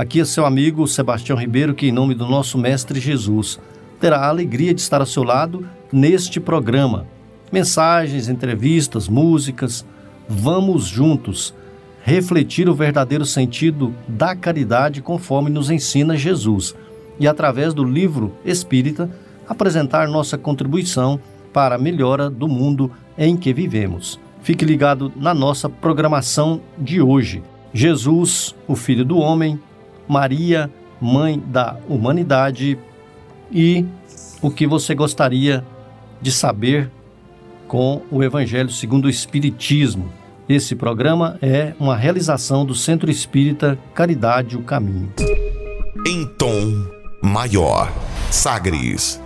Aqui é seu amigo Sebastião Ribeiro, que, em nome do nosso Mestre Jesus, terá a alegria de estar ao seu lado neste programa. Mensagens, entrevistas, músicas. Vamos juntos refletir o verdadeiro sentido da caridade conforme nos ensina Jesus e, através do livro espírita, apresentar nossa contribuição para a melhora do mundo em que vivemos. Fique ligado na nossa programação de hoje. Jesus, o Filho do Homem, Maria, Mãe da Humanidade e o que você gostaria de saber com o Evangelho segundo o Espiritismo. Esse programa é uma realização do Centro Espírita Caridade o Caminho. Em tom maior, Sagres.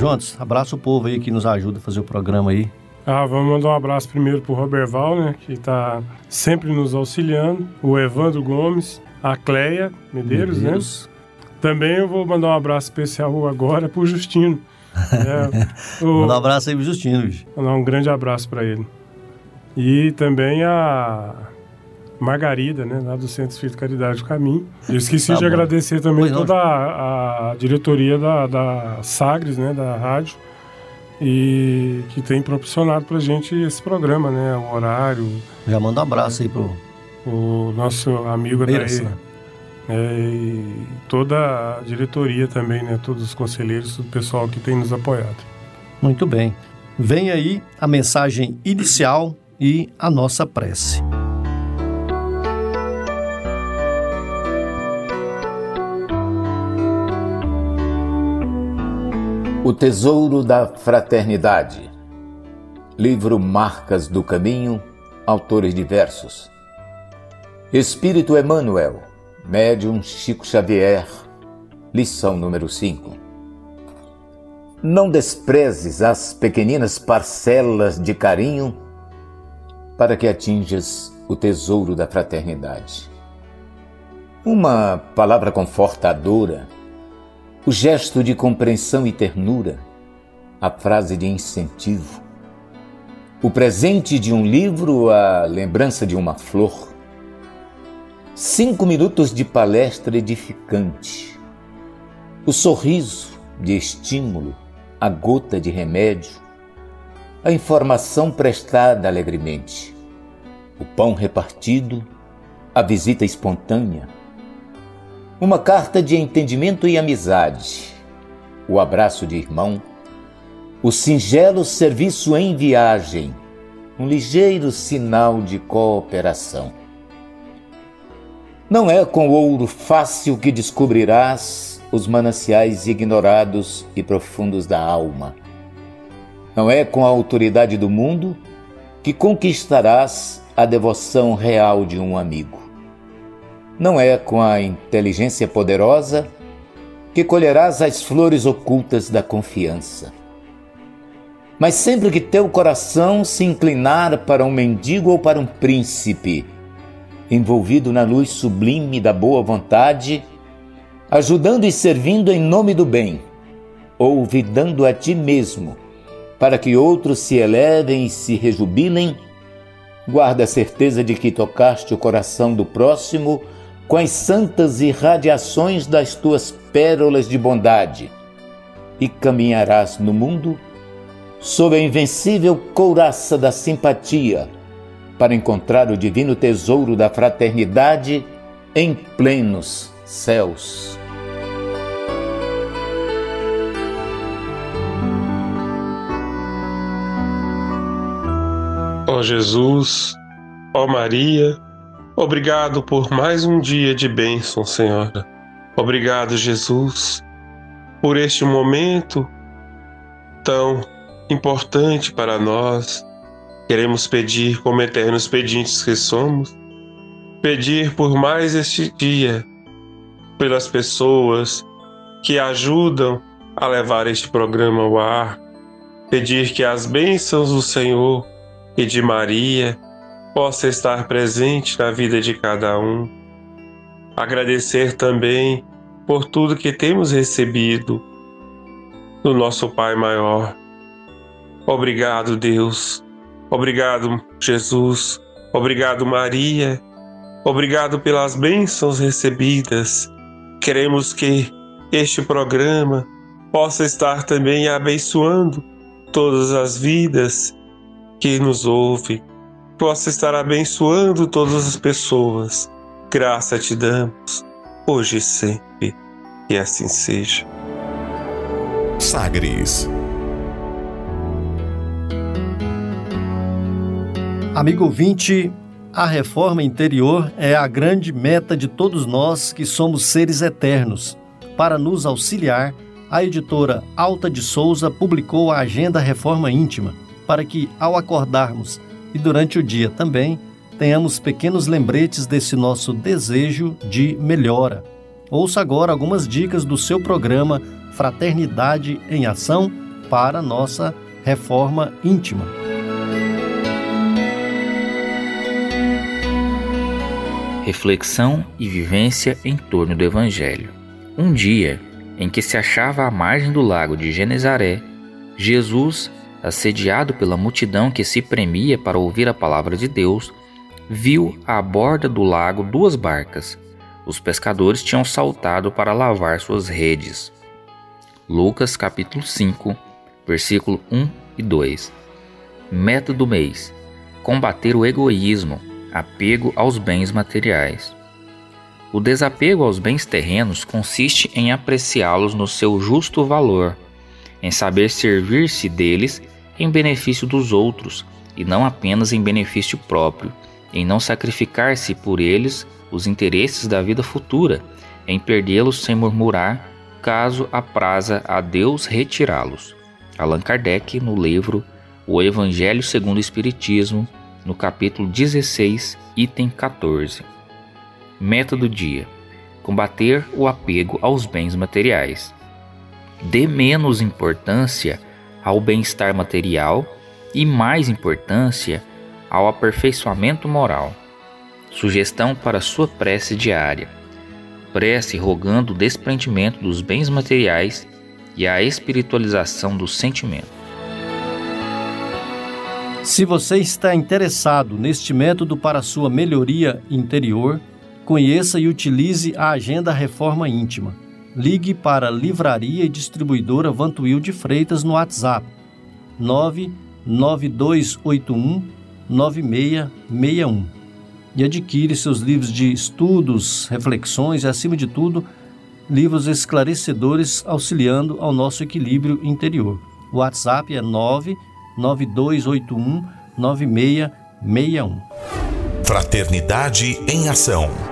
Jones, abraça o povo aí que nos ajuda a fazer o programa aí. Ah, vamos mandar um abraço primeiro pro Roberval, né, que está sempre nos auxiliando, o Evandro Gomes, a Cleia Medeiros, né? Medeiros. né? Também eu vou mandar um abraço especial agora pro Justino. É, o... Mandar um abraço aí pro Justino, bicho. Mandar um grande abraço para ele. E também a Margarida, né, lá do Centro Espírito Caridade do Caminho. Eu esqueci tá de bom. agradecer também pois toda a, a, diretoria da, da Sagres, né, da rádio, e que tem proporcionado pra gente esse programa, né, o horário. Já manda um abraço aí pro... O nosso amigo daí, é, e toda a diretoria também, né, todos os conselheiros, o pessoal que tem nos apoiado. Muito bem. Vem aí a mensagem inicial e a nossa prece. O Tesouro da Fraternidade. Livro Marcas do Caminho, autores diversos. Espírito Emmanuel, Médium Chico Xavier, lição número 5. Não desprezes as pequeninas parcelas de carinho para que atinjas o tesouro da fraternidade. Uma palavra confortadora o gesto de compreensão e ternura, a frase de incentivo, o presente de um livro, a lembrança de uma flor, cinco minutos de palestra edificante, o sorriso de estímulo, a gota de remédio, a informação prestada alegremente, o pão repartido, a visita espontânea, uma carta de entendimento e amizade, o abraço de irmão, o singelo serviço em viagem, um ligeiro sinal de cooperação. Não é com ouro fácil que descobrirás os mananciais ignorados e profundos da alma. Não é com a autoridade do mundo que conquistarás a devoção real de um amigo não é com a inteligência poderosa que colherás as flores ocultas da confiança. Mas sempre que teu coração se inclinar para um mendigo ou para um príncipe, envolvido na luz sublime da boa vontade, ajudando e servindo em nome do bem, ou vidando a ti mesmo, para que outros se elevem e se rejubilem, guarda a certeza de que tocaste o coração do próximo com as santas irradiações das tuas pérolas de bondade, e caminharás no mundo sob a invencível couraça da simpatia, para encontrar o divino tesouro da fraternidade em plenos céus. Ó Jesus, ó Maria, Obrigado por mais um dia de bênção, Senhora. Obrigado, Jesus, por este momento tão importante para nós. Queremos pedir, como eternos pedintes que somos, pedir por mais este dia, pelas pessoas que ajudam a levar este programa ao ar, pedir que as bênçãos do Senhor e de Maria possa estar presente na vida de cada um. Agradecer também por tudo que temos recebido do nosso Pai maior. Obrigado, Deus. Obrigado, Jesus. Obrigado, Maria. Obrigado pelas bênçãos recebidas. Queremos que este programa possa estar também abençoando todas as vidas que nos ouvem, possa estar abençoando todas as pessoas. Graça te damos, hoje e sempre, e assim seja. Sagres. Amigo ouvinte, a reforma interior é a grande meta de todos nós que somos seres eternos. Para nos auxiliar, a editora Alta de Souza publicou a Agenda Reforma Íntima, para que, ao acordarmos e durante o dia também, tenhamos pequenos lembretes desse nosso desejo de melhora. Ouça agora algumas dicas do seu programa Fraternidade em Ação para nossa reforma íntima. Reflexão e vivência em torno do Evangelho. Um dia, em que se achava à margem do lago de Genezaré, Jesus, assediado pela multidão que se premia para ouvir a palavra de Deus, viu à borda do lago duas barcas. Os pescadores tinham saltado para lavar suas redes. Lucas capítulo 5, versículo 1 e 2. Meta do mês: combater o egoísmo, apego aos bens materiais. O desapego aos bens terrenos consiste em apreciá-los no seu justo valor, em saber servir-se deles em benefício dos outros e não apenas em benefício próprio, em não sacrificar-se por eles os interesses da vida futura, em perdê-los sem murmurar, caso apraza a Deus retirá-los. Allan Kardec, no livro O Evangelho segundo o Espiritismo, no capítulo 16, item 14. Meta do dia: combater o apego aos bens materiais. Dê menos importância ao bem-estar material e mais importância ao aperfeiçoamento moral. Sugestão para sua prece diária: prece rogando o desprendimento dos bens materiais e a espiritualização do sentimento. Se você está interessado neste método para sua melhoria interior, Conheça e utilize a Agenda Reforma Íntima. Ligue para Livraria e Distribuidora Vantuil de Freitas no WhatsApp 99281 9661 e adquire seus livros de estudos, reflexões e, acima de tudo, livros esclarecedores auxiliando ao nosso equilíbrio interior. O WhatsApp é 99281 9661. Fraternidade em Ação.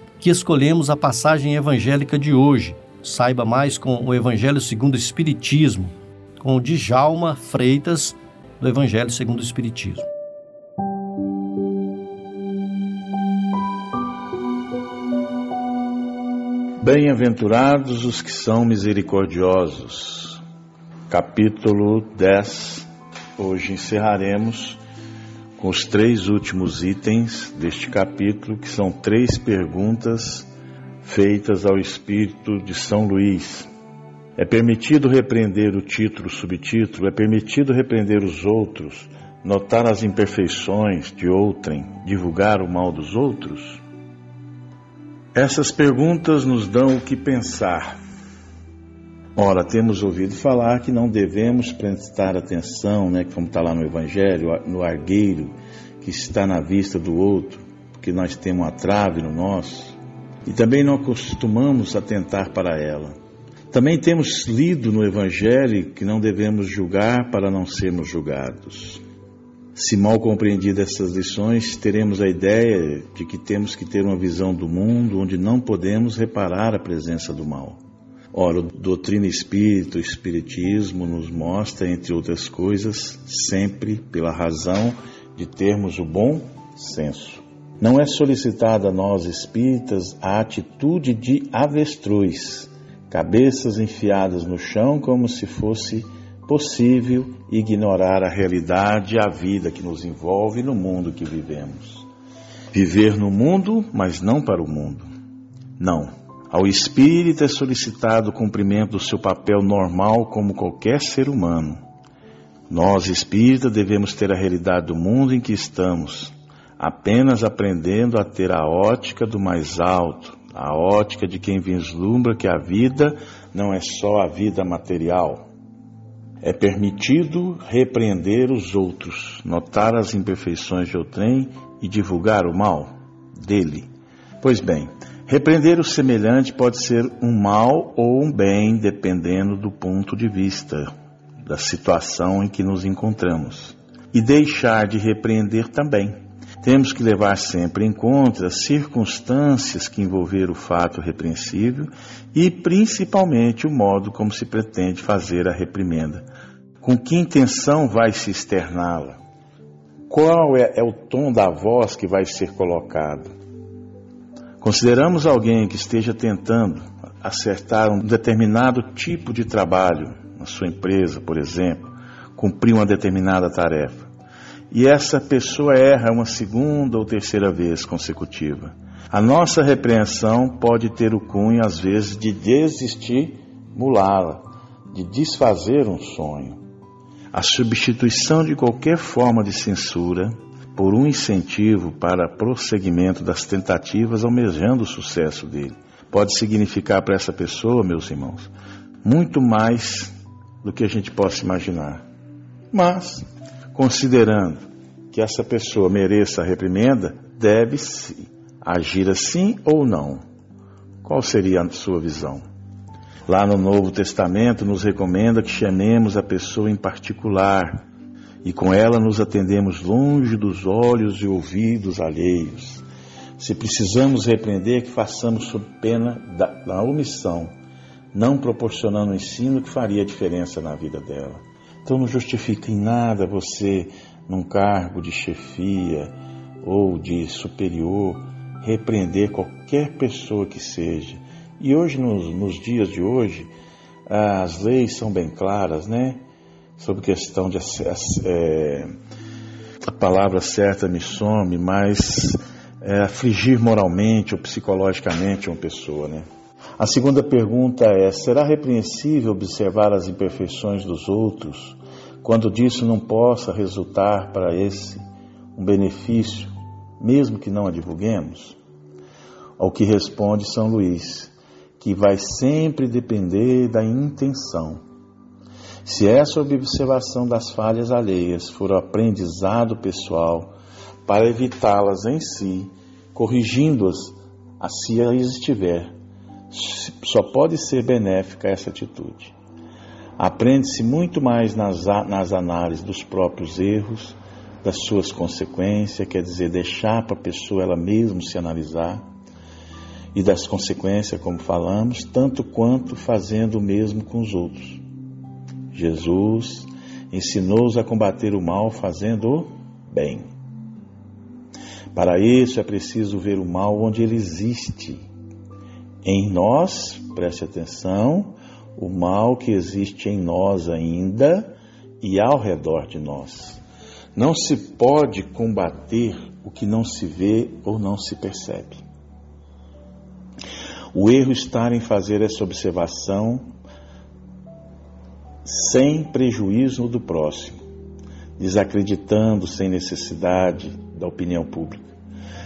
que escolhemos a passagem evangélica de hoje. Saiba mais com o Evangelho segundo o Espiritismo, com o Djalma Freitas, do Evangelho segundo o Espiritismo. Bem-aventurados os que são misericordiosos. Capítulo 10. Hoje encerraremos com os três últimos itens deste capítulo, que são três perguntas feitas ao Espírito de São Luís. É permitido repreender o título, subtítulo, é permitido repreender os outros, notar as imperfeições de outrem, divulgar o mal dos outros? Essas perguntas nos dão o que pensar. Ora, temos ouvido falar que não devemos prestar atenção, né, como está lá no Evangelho, no argueiro que está na vista do outro, porque nós temos uma trave no nosso, e também não costumamos atentar para ela. Também temos lido no Evangelho que não devemos julgar para não sermos julgados. Se mal compreendidas essas lições, teremos a ideia de que temos que ter uma visão do mundo onde não podemos reparar a presença do mal. Ora, o doutrina espírita, o espiritismo nos mostra, entre outras coisas, sempre pela razão de termos o bom senso. Não é solicitada a nós espíritas a atitude de avestruz, cabeças enfiadas no chão como se fosse possível ignorar a realidade e a vida que nos envolve no mundo que vivemos. Viver no mundo, mas não para o mundo. Não. Ao espírito é solicitado o cumprimento do seu papel normal como qualquer ser humano. Nós, espíritas, devemos ter a realidade do mundo em que estamos, apenas aprendendo a ter a ótica do mais alto, a ótica de quem vislumbra que a vida não é só a vida material. É permitido repreender os outros, notar as imperfeições de outrem e divulgar o mal dele. Pois bem, repreender o semelhante pode ser um mal ou um bem, dependendo do ponto de vista, da situação em que nos encontramos. E deixar de repreender também temos que levar sempre em conta as circunstâncias que envolveram o fato repreensível e, principalmente, o modo como se pretende fazer a reprimenda. Com que intenção vai se externá-la? Qual é, é o tom da voz que vai ser colocado? Consideramos alguém que esteja tentando acertar um determinado tipo de trabalho na sua empresa, por exemplo, cumprir uma determinada tarefa e essa pessoa erra uma segunda ou terceira vez consecutiva. A nossa repreensão pode ter o cunho, às vezes, de desestimulá-la, de desfazer um sonho. A substituição de qualquer forma de censura por um incentivo para prosseguimento das tentativas almejando o sucesso dele pode significar para essa pessoa, meus irmãos, muito mais do que a gente possa imaginar. Mas considerando que essa pessoa mereça a reprimenda, deve-se agir assim ou não? Qual seria a sua visão? Lá no Novo Testamento nos recomenda que chamemos a pessoa em particular e com ela nos atendemos longe dos olhos e ouvidos alheios. Se precisamos repreender, que façamos sob pena da, da omissão, não proporcionando o ensino que faria diferença na vida dela. Então não justifica em nada você, num cargo de chefia ou de superior, repreender qualquer pessoa que seja. E hoje, nos, nos dias de hoje, as leis são bem claras, né? Sobre questão de. É, a palavra certa me some, mas é, afligir moralmente ou psicologicamente uma pessoa, né? A segunda pergunta é: será repreensível observar as imperfeições dos outros, quando disso não possa resultar para esse um benefício, mesmo que não a divulguemos? Ao que responde São Luís, que vai sempre depender da intenção. Se essa observação das falhas alheias for o aprendizado pessoal para evitá-las em si, corrigindo-as, se as estiver, só pode ser benéfica essa atitude. Aprende-se muito mais nas, nas análises dos próprios erros, das suas consequências, quer dizer, deixar para a pessoa ela mesma se analisar, e das consequências, como falamos, tanto quanto fazendo o mesmo com os outros. Jesus ensinou-os a combater o mal fazendo o bem. Para isso é preciso ver o mal onde ele existe em nós, preste atenção, o mal que existe em nós ainda e ao redor de nós. Não se pode combater o que não se vê ou não se percebe. O erro está em fazer essa observação sem prejuízo do próximo, desacreditando sem necessidade da opinião pública.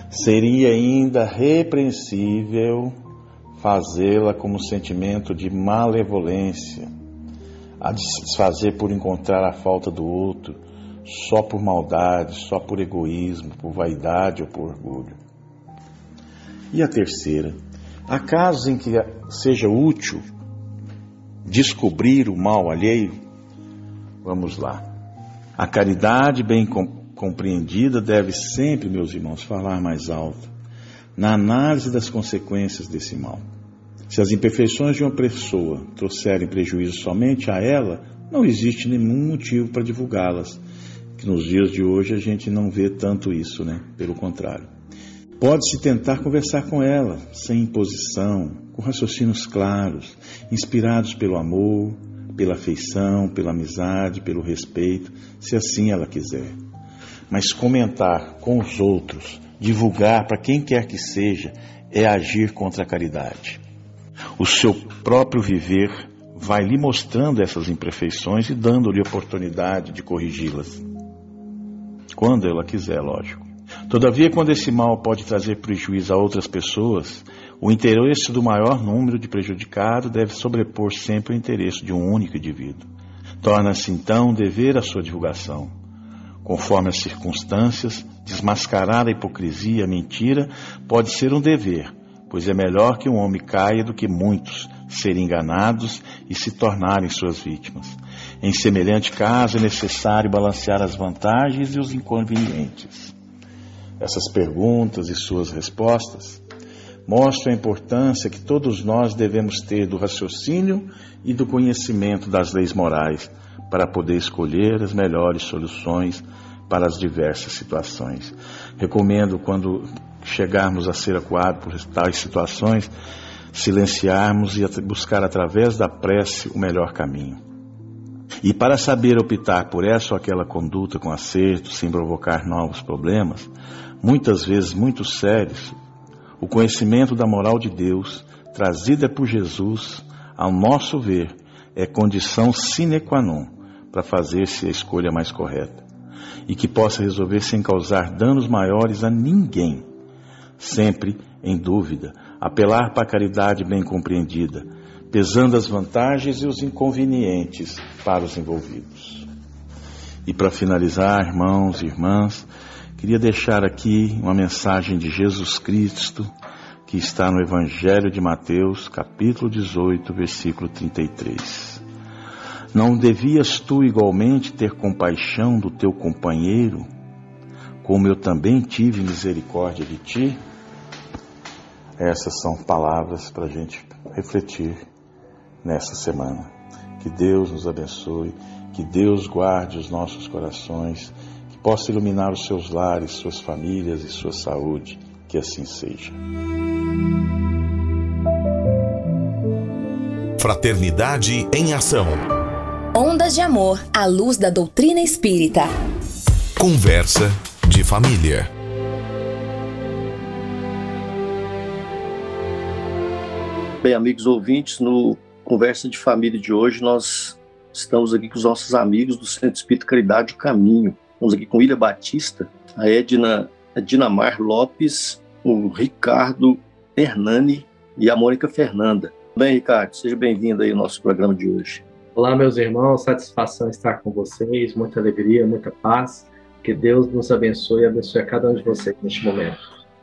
Seria ainda repreensível fazê-la como sentimento de malevolência, a desfazer por encontrar a falta do outro, só por maldade, só por egoísmo, por vaidade ou por orgulho. E a terceira, há casos em que seja útil descobrir o mal alheio? Vamos lá. A caridade bem compreendida deve sempre, meus irmãos, falar mais alto na análise das consequências desse mal. Se as imperfeições de uma pessoa trouxerem prejuízo somente a ela, não existe nenhum motivo para divulgá-las. Que nos dias de hoje a gente não vê tanto isso, né? Pelo contrário. Pode-se tentar conversar com ela, sem imposição, com raciocínios claros, inspirados pelo amor, pela afeição, pela amizade, pelo respeito, se assim ela quiser. Mas comentar com os outros, divulgar para quem quer que seja, é agir contra a caridade. O seu próprio viver vai lhe mostrando essas imperfeições e dando-lhe oportunidade de corrigi-las. Quando ela quiser, lógico. Todavia, quando esse mal pode trazer prejuízo a outras pessoas, o interesse do maior número de prejudicados deve sobrepor sempre o interesse de um único indivíduo. Torna-se então dever a sua divulgação. Conforme as circunstâncias, desmascarar a hipocrisia, a mentira, pode ser um dever, pois é melhor que um homem caia do que muitos serem enganados e se tornarem suas vítimas. Em semelhante caso, é necessário balancear as vantagens e os inconvenientes. Essas perguntas e suas respostas mostram a importância que todos nós devemos ter do raciocínio e do conhecimento das leis morais para poder escolher as melhores soluções para as diversas situações. Recomendo, quando chegarmos a ser acuados por tais situações, silenciarmos e buscar através da prece o melhor caminho. E para saber optar por essa ou aquela conduta com acerto, sem provocar novos problemas, muitas vezes muito sérios, o conhecimento da moral de Deus, trazida por Jesus, ao nosso ver, é condição sine qua non para fazer-se a escolha mais correta e que possa resolver sem causar danos maiores a ninguém. Sempre em dúvida, apelar para a caridade bem compreendida, pesando as vantagens e os inconvenientes para os envolvidos. E para finalizar, irmãos e irmãs, queria deixar aqui uma mensagem de Jesus Cristo que está no Evangelho de Mateus, capítulo 18, versículo 33. Não devias tu igualmente ter compaixão do teu companheiro, como eu também tive misericórdia de ti? Essas são palavras para a gente refletir nessa semana. Que Deus nos abençoe, que Deus guarde os nossos corações, possa iluminar os seus lares, suas famílias e sua saúde. Que assim seja. Fraternidade em Ação. Ondas de Amor à luz da doutrina espírita. Conversa de família. Bem, amigos ouvintes, no Conversa de Família de hoje nós estamos aqui com os nossos amigos do Centro Espírita Caridade o Caminho. Estamos aqui com William Batista, a Edna a Dinamar Lopes, o Ricardo Hernani e a Mônica Fernanda. Bem, Ricardo, seja bem-vindo aí ao nosso programa de hoje. Olá, meus irmãos, satisfação estar com vocês, muita alegria, muita paz. Que Deus nos abençoe e abençoe a cada um de vocês neste momento.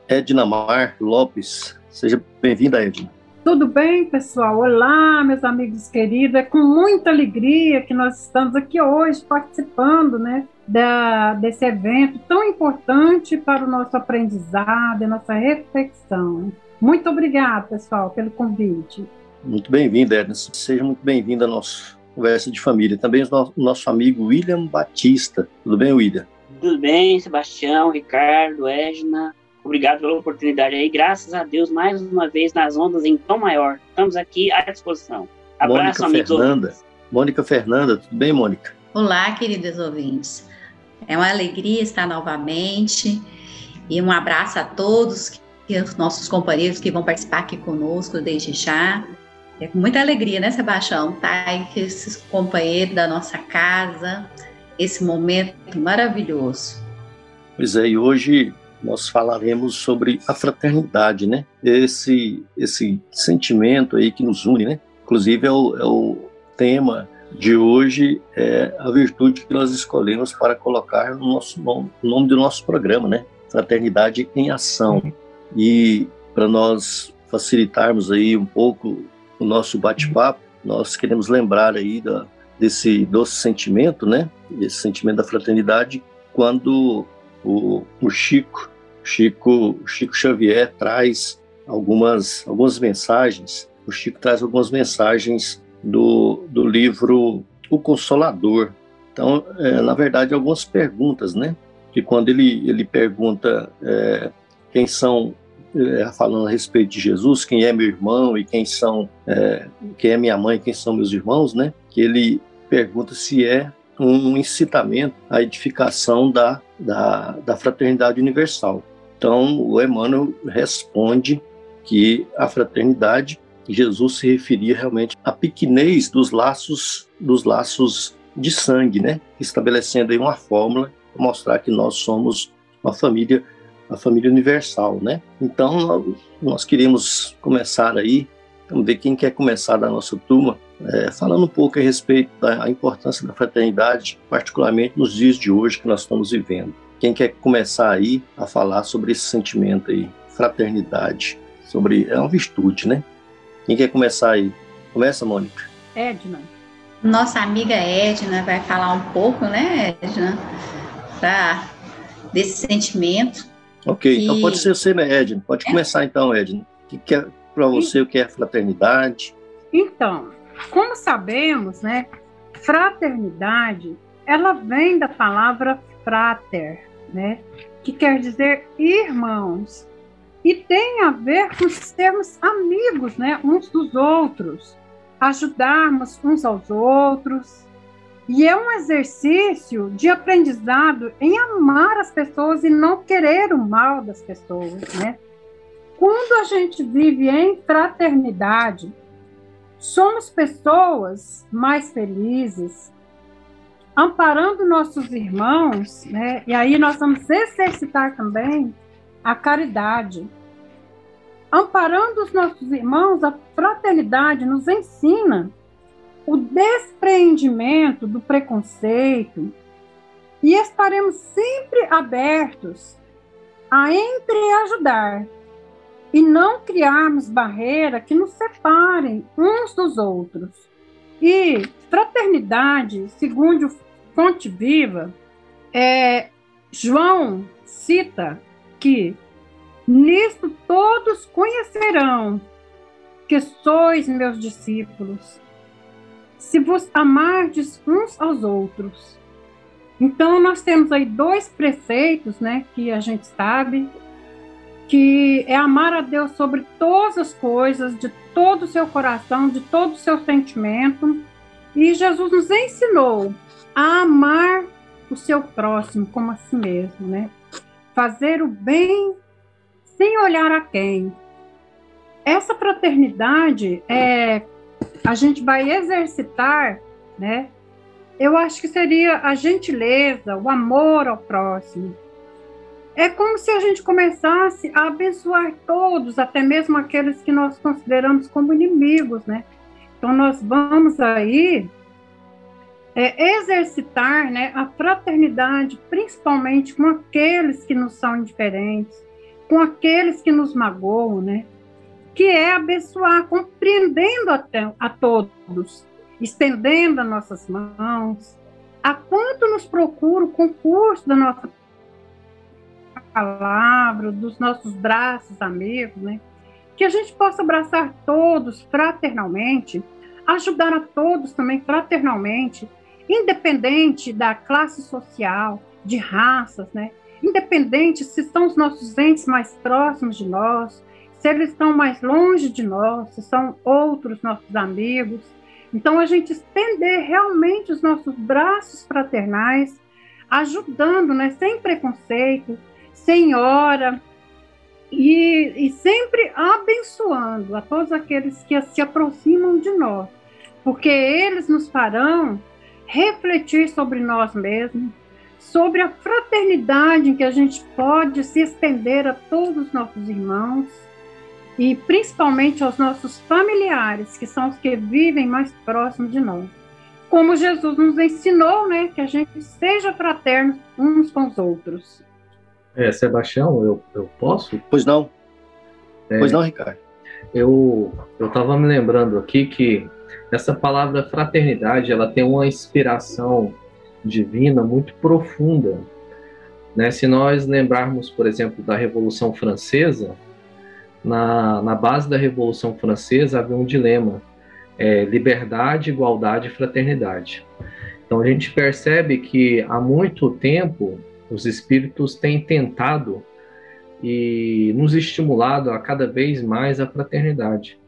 Edna Mar Lopes, seja bem-vinda, Edna. Tudo bem, pessoal? Olá, meus amigos queridos. É com muita alegria que nós estamos aqui hoje participando, né, da, desse evento tão importante para o nosso aprendizado e nossa reflexão. Muito obrigada, pessoal, pelo convite. Muito bem-vinda, Edna. Seja muito bem-vinda ao nosso conversa de família. Também o nosso amigo William Batista. Tudo bem, William? Tudo bem, Sebastião, Ricardo, Edna. Obrigado pela oportunidade aí. Graças a Deus, mais uma vez nas ondas em tom maior. Estamos aqui à disposição. Abraço, Mônica Fernanda. Ouvintes. Mônica Fernanda, tudo bem, Mônica? Olá, queridos ouvintes. É uma alegria estar novamente e um abraço a todos os nossos companheiros que vão participar aqui conosco desde já. É com muita alegria, né, Sebastião? Tá aí com esses companheiros da nossa casa, esse momento maravilhoso. Pois é, e hoje nós falaremos sobre a fraternidade, né? Esse, esse sentimento aí que nos une, né? Inclusive é o, é o tema de hoje, é a virtude que nós escolhemos para colocar no nosso nome, no nome do nosso programa, né? Fraternidade em Ação. E para nós facilitarmos aí um pouco o nosso bate-papo, nós queremos lembrar aí da, desse doce sentimento, né? Esse sentimento da fraternidade, quando o, o Chico, Chico, Chico Xavier traz algumas, algumas mensagens. O Chico traz algumas mensagens do, do livro O Consolador. Então, é, na verdade, algumas perguntas, né? Que quando ele, ele pergunta é, quem são, é, falando a respeito de Jesus, quem é meu irmão e quem são, é, quem é minha mãe, quem são meus irmãos, né? Que ele pergunta se é um incitamento à edificação da, da, da fraternidade universal. Então, o Emmanuel responde que a fraternidade, Jesus se referia realmente à pequenez dos laços, dos laços de sangue, né? Estabelecendo aí uma fórmula para mostrar que nós somos uma família, uma família universal, né? Então, nós queríamos começar aí, vamos ver quem quer começar da nossa turma, é, falando um pouco a respeito da importância da fraternidade, particularmente nos dias de hoje que nós estamos vivendo. Quem quer começar aí a falar sobre esse sentimento aí, fraternidade, sobre é uma virtude, né? Quem quer começar aí? Começa, Mônica. Edna. Nossa amiga Edna vai falar um pouco, né, Edna, pra, desse sentimento. Ok, que... então pode ser você, né, Edna? Pode é. começar então, Edna. O que, é para você o que é fraternidade? Então, como sabemos, né, fraternidade, ela vem da palavra frater, né, que quer dizer irmãos, e tem a ver com sermos amigos, né, uns dos outros, ajudarmos uns aos outros. E é um exercício de aprendizado em amar as pessoas e não querer o mal das pessoas, né? Quando a gente vive em fraternidade, Somos pessoas mais felizes, amparando nossos irmãos, né? E aí nós vamos exercitar também a caridade. Amparando os nossos irmãos, a fraternidade nos ensina o despreendimento do preconceito e estaremos sempre abertos a entreajudar e não criarmos barreiras que nos separem uns dos outros. E fraternidade, segundo Fonte Viva, é, João cita que nisto todos conhecerão que sois meus discípulos, se vos amardes uns aos outros. Então nós temos aí dois preceitos, né, que a gente sabe que é amar a Deus sobre todas as coisas, de todo o seu coração, de todo o seu sentimento. E Jesus nos ensinou a amar o seu próximo como a si mesmo, né? Fazer o bem sem olhar a quem. Essa fraternidade é a gente vai exercitar, né? Eu acho que seria a gentileza, o amor ao próximo, é como se a gente começasse a abençoar todos, até mesmo aqueles que nós consideramos como inimigos, né? Então nós vamos aí é, exercitar né, a fraternidade, principalmente com aqueles que nos são indiferentes, com aqueles que nos magoam, né? Que é abençoar, compreendendo até, a todos, estendendo as nossas mãos, a quanto nos procura o concurso da nossa palavra, dos nossos braços amigos, né? Que a gente possa abraçar todos fraternalmente, ajudar a todos também fraternalmente, independente da classe social, de raças, né? Independente se são os nossos entes mais próximos de nós, se eles estão mais longe de nós, se são outros nossos amigos. Então, a gente estender realmente os nossos braços fraternais, ajudando, né, sem preconceito, senhora, e, e sempre abençoando a todos aqueles que se aproximam de nós, porque eles nos farão refletir sobre nós mesmos, sobre a fraternidade em que a gente pode se estender a todos os nossos irmãos e principalmente aos nossos familiares, que são os que vivem mais próximos de nós. Como Jesus nos ensinou, né, que a gente seja fraternos uns com os outros. É, Sebastião, eu, eu posso? Pois não. É, pois não, Ricardo. Eu eu estava me lembrando aqui que Essa palavra fraternidade, ela tem uma inspiração divina muito profunda. Né? Se nós lembrarmos, por exemplo, da Revolução Francesa, na, na base da Revolução Francesa havia um dilema: é, liberdade, igualdade e fraternidade. Então a gente percebe que há muito tempo os espíritos têm tentado e nos estimulado a cada vez mais a fraternidade.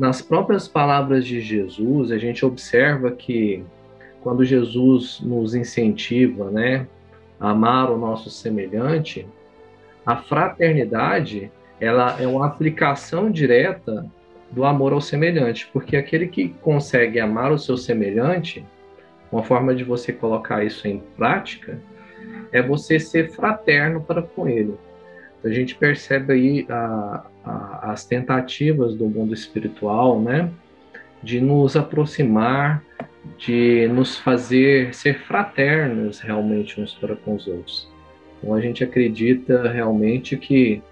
Nas próprias palavras de Jesus, a gente observa que quando Jesus nos incentiva, né, a amar o nosso semelhante, a fraternidade, ela é uma aplicação direta do amor ao semelhante, porque aquele que consegue amar o seu semelhante, uma forma de você colocar isso em prática é você ser fraterno para com ele. A gente percebe aí a, a, as tentativas do mundo espiritual, né, de nos aproximar, de nos fazer ser fraternos realmente uns para com os outros. Então a gente acredita realmente que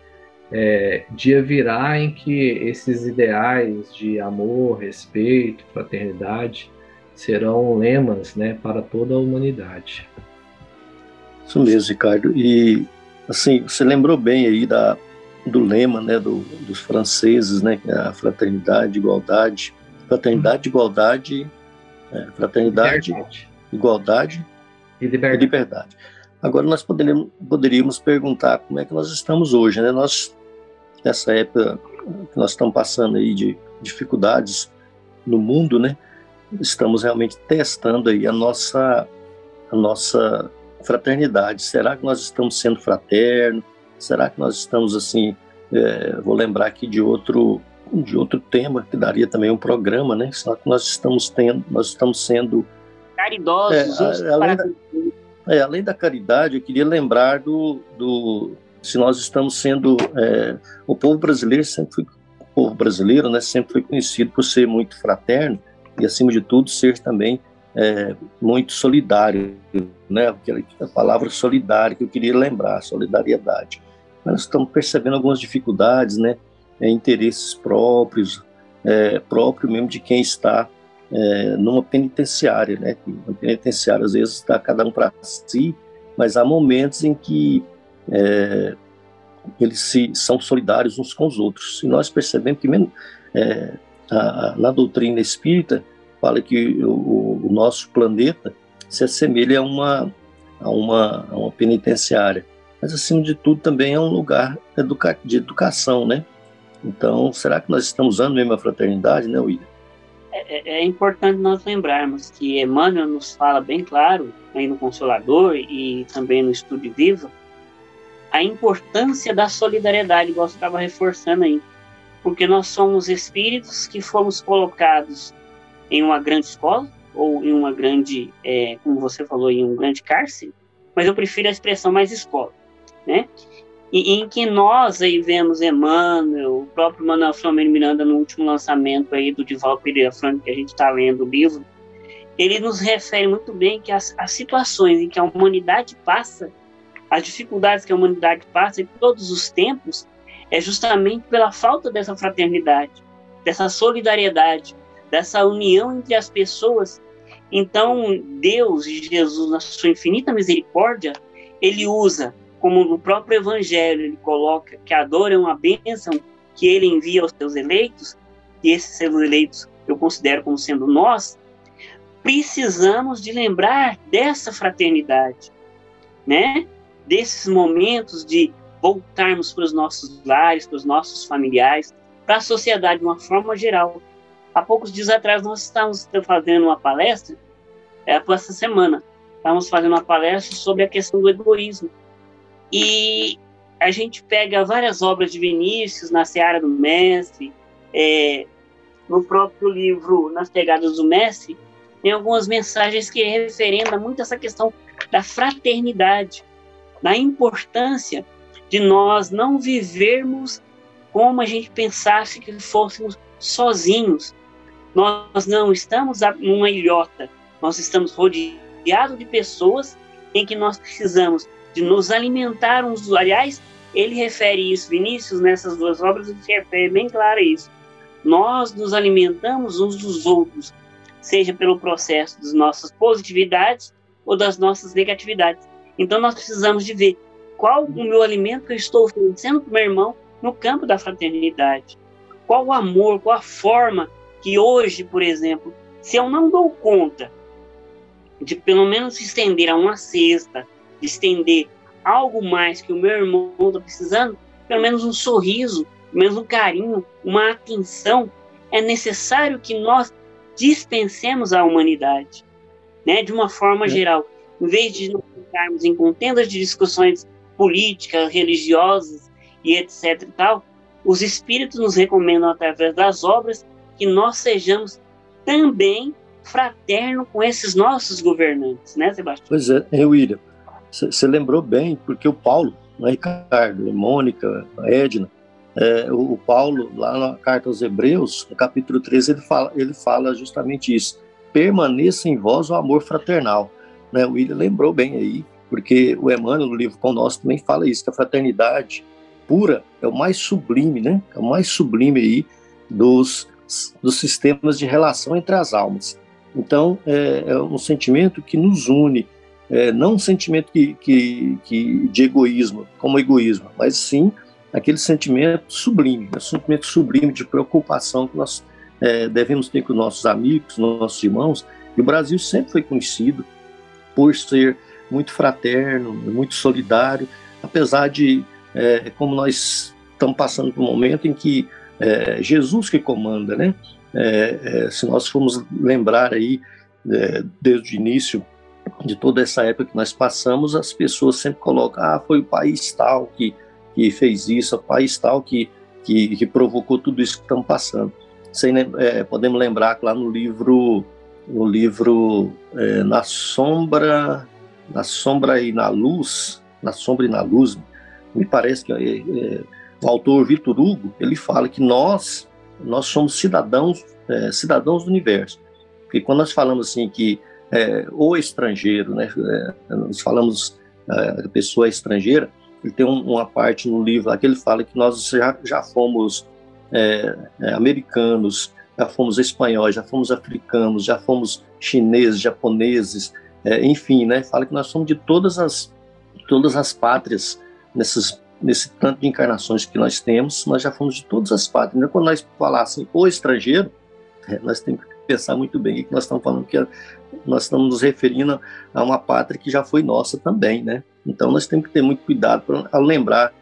é, dia virá em que esses ideais de amor, respeito, fraternidade serão lemas, né, para toda a humanidade. Isso mesmo, Ricardo. E assim, você lembrou bem aí da, do lema, né, do, dos franceses, né, é a fraternidade, igualdade, fraternidade, igualdade, é, fraternidade, liberdade. igualdade e liberdade. e liberdade. Agora nós poderíamos, poderíamos perguntar como é que nós estamos hoje, né? Nós nessa época que nós estamos passando aí de dificuldades no mundo, né? Estamos realmente testando aí a nossa a nossa fraternidade. Será que nós estamos sendo fraternos? Será que nós estamos assim? É, vou lembrar aqui de outro de outro tema que daria também um programa, né? Será que nós estamos tendo, nós estamos sendo caridosos. É, além, da, é, além da caridade, eu queria lembrar do, do se nós estamos sendo é, o povo brasileiro sempre foi, o povo brasileiro, né? Sempre foi conhecido por ser muito fraterno e acima de tudo ser também é, muito solidário, né? A palavra solidário que eu queria lembrar, solidariedade. Nós estamos percebendo algumas dificuldades, né? É, interesses próprios, é, próprio mesmo de quem está é, numa penitenciária, né? Uma penitenciária às vezes está cada um para si, mas há momentos em que é, eles se, são solidários uns com os outros. E nós percebemos que mesmo é, a, na doutrina espírita fala que o, o, nosso planeta se assemelha a uma, a uma, a uma penitenciária. Mas, acima de tudo, também é um lugar educa de educação, né? Então, será que nós estamos usando mesmo a fraternidade, né, William? É, é, é importante nós lembrarmos que Emmanuel nos fala bem claro, aí no Consolador e também no Estudo Vivo, a importância da solidariedade, igual você estava reforçando aí. Porque nós somos espíritos que fomos colocados em uma grande escola, ou em uma grande, é, como você falou, em um grande cárcere, mas eu prefiro a expressão mais escola, né? E, em que nós aí vemos Emmanuel, o próprio Manuel Flamengo Miranda no último lançamento aí do Dival Pereira Franco, que a gente está lendo o livro, ele nos refere muito bem que as, as situações em que a humanidade passa, as dificuldades que a humanidade passa em todos os tempos, é justamente pela falta dessa fraternidade, dessa solidariedade, dessa união entre as pessoas. Então, Deus e Jesus, na sua infinita misericórdia, ele usa, como no próprio Evangelho, ele coloca que a dor é uma bênção que ele envia aos seus eleitos, e esses seus eleitos eu considero como sendo nós, precisamos de lembrar dessa fraternidade, né? Desses momentos de voltarmos para os nossos lares, para os nossos familiares, para a sociedade de uma forma geral, Há poucos dias atrás nós estávamos fazendo uma palestra, é, por essa semana, estávamos fazendo uma palestra sobre a questão do egoísmo. E a gente pega várias obras de Vinícius na Seara do Mestre, é, no próprio livro Nas Pegadas do Mestre, tem algumas mensagens que referendam muito essa questão da fraternidade, da importância de nós não vivermos como a gente pensasse que fôssemos sozinhos, nós não estamos numa ilhota, nós estamos rodeados de pessoas em que nós precisamos de nos alimentar uns. Aliás, ele refere isso, Vinícius, nessas duas obras, ele refere bem claro isso. nós nos alimentamos uns dos outros, seja pelo processo das nossas positividades ou das nossas negatividades. Então nós precisamos de ver qual o meu alimento que eu estou oferecendo para o meu irmão no campo da fraternidade. Qual o amor, qual a forma que hoje, por exemplo, se eu não dou conta de pelo menos estender a uma cesta, de estender algo mais que o meu irmão está precisando, pelo menos um sorriso, pelo menos um carinho, uma atenção, é necessário que nós dispensemos à humanidade, né, de uma forma é. geral. Em vez de nos ficarmos em contendas de discussões políticas, religiosas e etc e tal, os espíritos nos recomendam através das obras que nós sejamos também fraterno com esses nossos governantes, né, Sebastião? Pois é, William, você lembrou bem, porque o Paulo, né, Ricardo, a Mônica, Edna, é, o, o, Paulo, lá na carta aos Hebreus, no capítulo 13, ele fala, ele fala justamente isso. Permaneça em vós o amor fraternal. Né? O William lembrou bem aí, porque o Emmanuel, no livro com nós, também fala isso, que a fraternidade pura é o mais sublime, né? É o mais sublime aí dos, dos sistemas de relação entre as almas. Então, é, é um sentimento que nos une, é, não um sentimento que, que, que, de egoísmo, como egoísmo, mas sim aquele sentimento sublime, um sentimento sublime de preocupação que nós é, devemos ter com nossos amigos, nossos irmãos. E o Brasil sempre foi conhecido por ser muito fraterno, muito solidário, apesar de, é, como nós estamos passando por um momento em que é Jesus que comanda, né? É, é, se nós formos lembrar aí, é, desde o início de toda essa época que nós passamos, as pessoas sempre colocam, ah, foi o país tal que, que fez isso, o país tal que, que, que provocou tudo isso que estamos passando. Sem, é, podemos lembrar que lá no livro, no livro é, Na Sombra, Na Sombra e na Luz, Na Sombra e na Luz, me parece que o autor Vitor Hugo, ele fala que nós, nós somos cidadãos, é, cidadãos do universo. Porque quando nós falamos assim que é, o estrangeiro, né, é, nós falamos é, a pessoa estrangeira, ele tem um, uma parte no livro lá que ele fala que nós já, já fomos é, é, americanos, já fomos espanhóis, já fomos africanos, já fomos chineses, japoneses, é, enfim, né, fala que nós somos de todas as, todas as pátrias nessas nesse tanto de encarnações que nós temos, nós já fomos de todas as pátrias. Então, quando nós falassem o estrangeiro, nós temos que pensar muito bem que nós estamos falando que nós estamos nos referindo a uma pátria que já foi nossa também, né? Então nós temos que ter muito cuidado para lembrar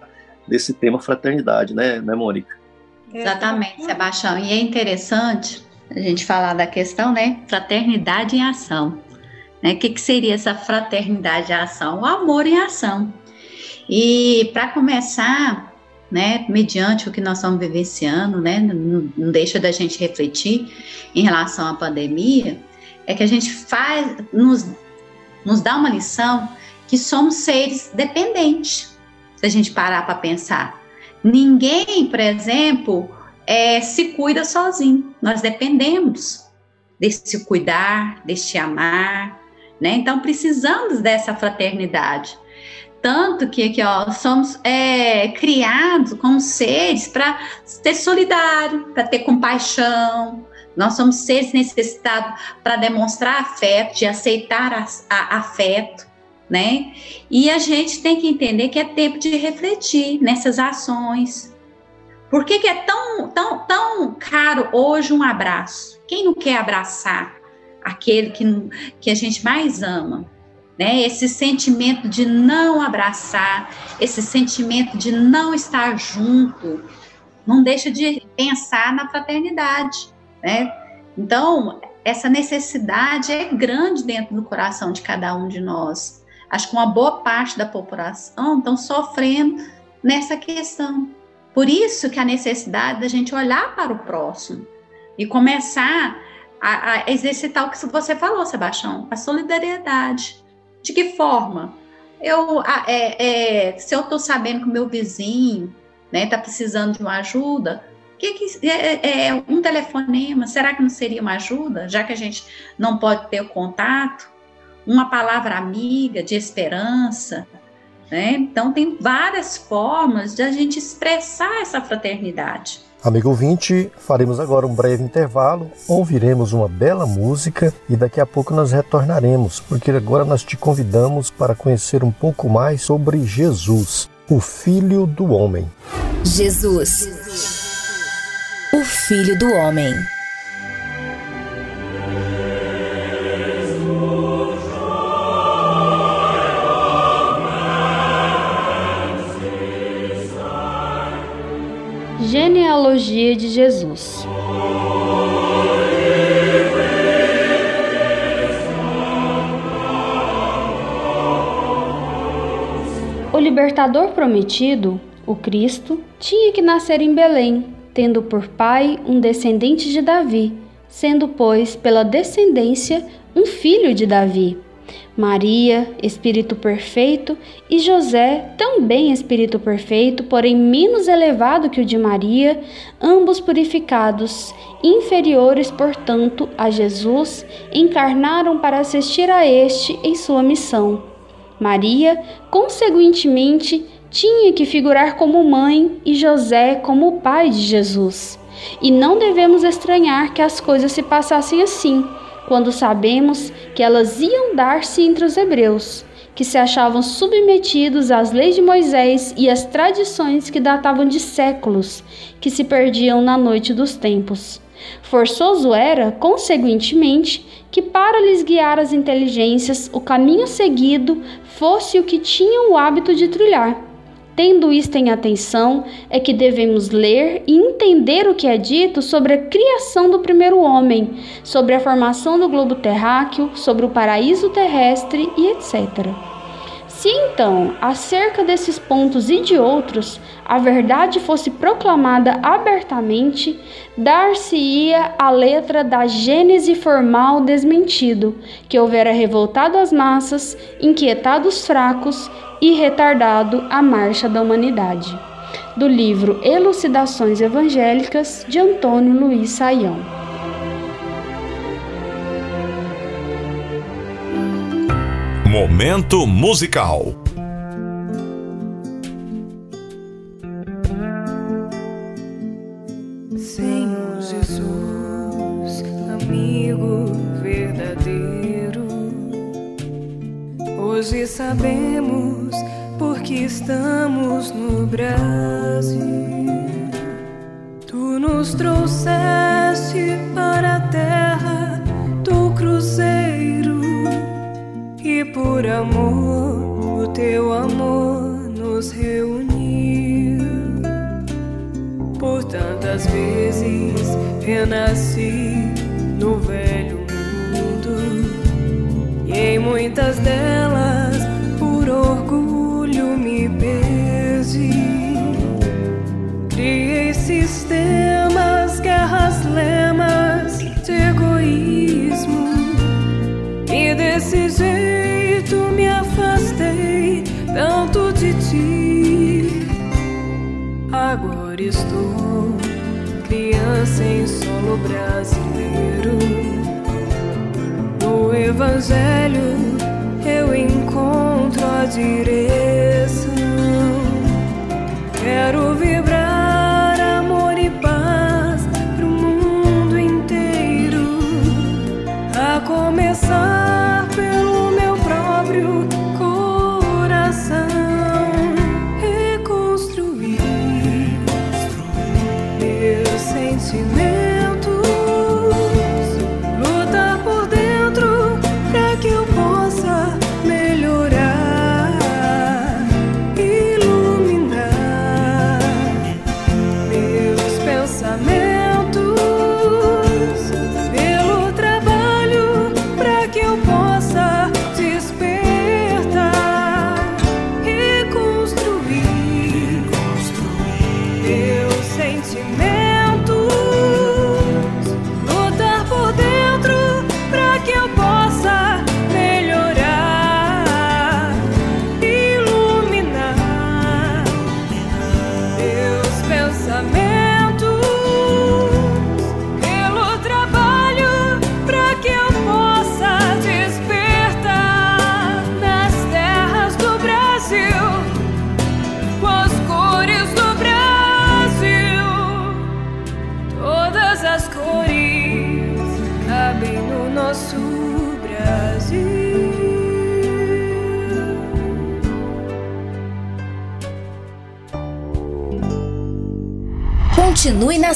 desse tema fraternidade, né, né, Mônica? Exatamente, Sebastião. E é interessante a gente falar da questão, né, fraternidade em ação. Né? O que, que seria essa fraternidade em ação? O amor em ação. E para começar, né, mediante o que nós estamos vivenciando, né, não, deixa da gente refletir em relação à pandemia, é que a gente faz, nos, nos dá uma lição que somos seres dependentes, se a gente parar para pensar. Ninguém, por exemplo, é, se cuida sozinho, nós dependemos desse cuidar, deste amar, né? Então precisamos dessa fraternidade. Tanto que aqui, ó, somos é, criados como seres para ser solidário, para ter compaixão. Nós somos seres necessitados para demonstrar afeto, de aceitar a, a, afeto, né? E a gente tem que entender que é tempo de refletir nessas ações. Por que, que é tão, tão, tão caro hoje um abraço? Quem não quer abraçar aquele que, que a gente mais ama? Né? Esse sentimento de não abraçar, esse sentimento de não estar junto, não deixa de pensar na fraternidade, né? Então, essa necessidade é grande dentro do coração de cada um de nós. Acho que uma boa parte da população estão sofrendo nessa questão. Por isso que a necessidade da gente olhar para o próximo e começar a, a exercitar o que você falou, Sebastião, a solidariedade. De que forma? Eu, é, é, se eu estou sabendo que o meu vizinho está né, tá precisando de uma ajuda, que, que é, é, é, um telefonema? Será que não seria uma ajuda, já que a gente não pode ter o contato? Uma palavra amiga de esperança, né? Então tem várias formas de a gente expressar essa fraternidade. Amigo ouvinte, faremos agora um breve intervalo, ouviremos uma bela música e daqui a pouco nós retornaremos, porque agora nós te convidamos para conhecer um pouco mais sobre Jesus, o Filho do Homem. Jesus, o Filho do Homem. Genealogia de Jesus. O libertador prometido, o Cristo, tinha que nascer em Belém, tendo por pai um descendente de Davi, sendo, pois, pela descendência, um filho de Davi. Maria, Espírito Perfeito, e José, também Espírito Perfeito, porém menos elevado que o de Maria, ambos purificados, inferiores, portanto, a Jesus, encarnaram para assistir a este em sua missão. Maria, consequentemente, tinha que figurar como mãe e José como pai de Jesus. E não devemos estranhar que as coisas se passassem assim quando sabemos que elas iam dar-se entre os hebreus, que se achavam submetidos às leis de Moisés e às tradições que datavam de séculos, que se perdiam na noite dos tempos. Forçoso era, consequentemente, que para lhes guiar as inteligências o caminho seguido fosse o que tinham o hábito de trilhar Tendo isto em atenção, é que devemos ler e entender o que é dito sobre a criação do primeiro homem, sobre a formação do globo terráqueo, sobre o paraíso terrestre e etc. Se então, acerca desses pontos e de outros, a verdade fosse proclamada abertamente, dar-se-ia a letra da gênese formal desmentido, que houvera revoltado as massas, inquietado os fracos e retardado a marcha da humanidade. Do livro Elucidações Evangélicas, de Antônio Luiz Saião. Momento musical. Senhor Jesus, amigo verdadeiro, hoje sabemos porque estamos no Brasil. Tu nos trouxeste amor, o teu amor nos reuniu. Por tantas vezes renasci Evangelho eu encontro a direção.